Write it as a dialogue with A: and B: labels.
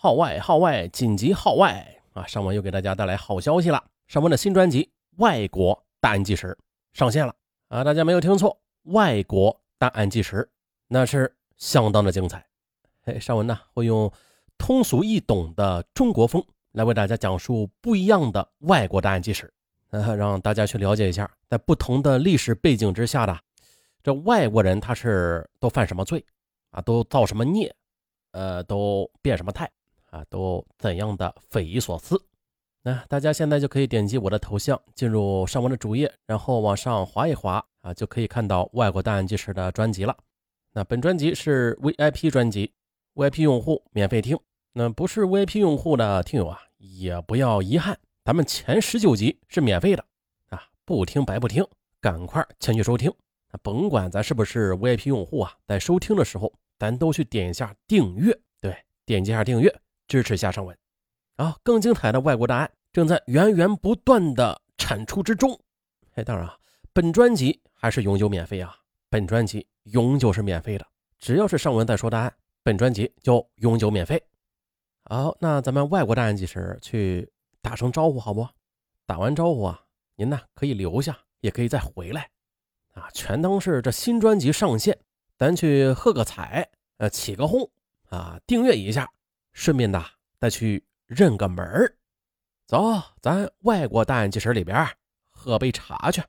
A: 号外号外，紧急号外啊！尚文又给大家带来好消息了，尚文的新专辑《外国档案纪实》上线了啊！大家没有听错，《外国档案纪实》那是相当的精彩。哎，尚文呢会用通俗易懂的中国风来为大家讲述不一样的外国档案纪实，呃，让大家去了解一下，在不同的历史背景之下的这外国人他是都犯什么罪啊，都造什么孽，呃，都变什么态。啊，都怎样的匪夷所思？那大家现在就可以点击我的头像，进入上文的主页，然后往上滑一滑啊，就可以看到外国档案纪实的专辑了。那本专辑是 VIP 专辑，VIP 用户免费听。那不是 VIP 用户的听友啊，也不要遗憾，咱们前十九集是免费的啊，不听白不听，赶快前去收听。那甭管咱是不是 VIP 用户啊，在收听的时候，咱都去点一下订阅，对，点击一下订阅。支持下上文，啊，更精彩的外国档案正在源源不断的产出之中。哎，当然啊，本专辑还是永久免费啊，本专辑永久是免费的，只要是上文在说答案，本专辑就永久免费。好，那咱们外国大案纪实去打声招呼好不？打完招呼啊，您呢可以留下，也可以再回来，啊，全当是这新专辑上线，咱去喝个彩，呃，起个哄，啊，订阅一下。顺便呢再去认个门儿，走，咱外国档案纪实里边喝杯茶去。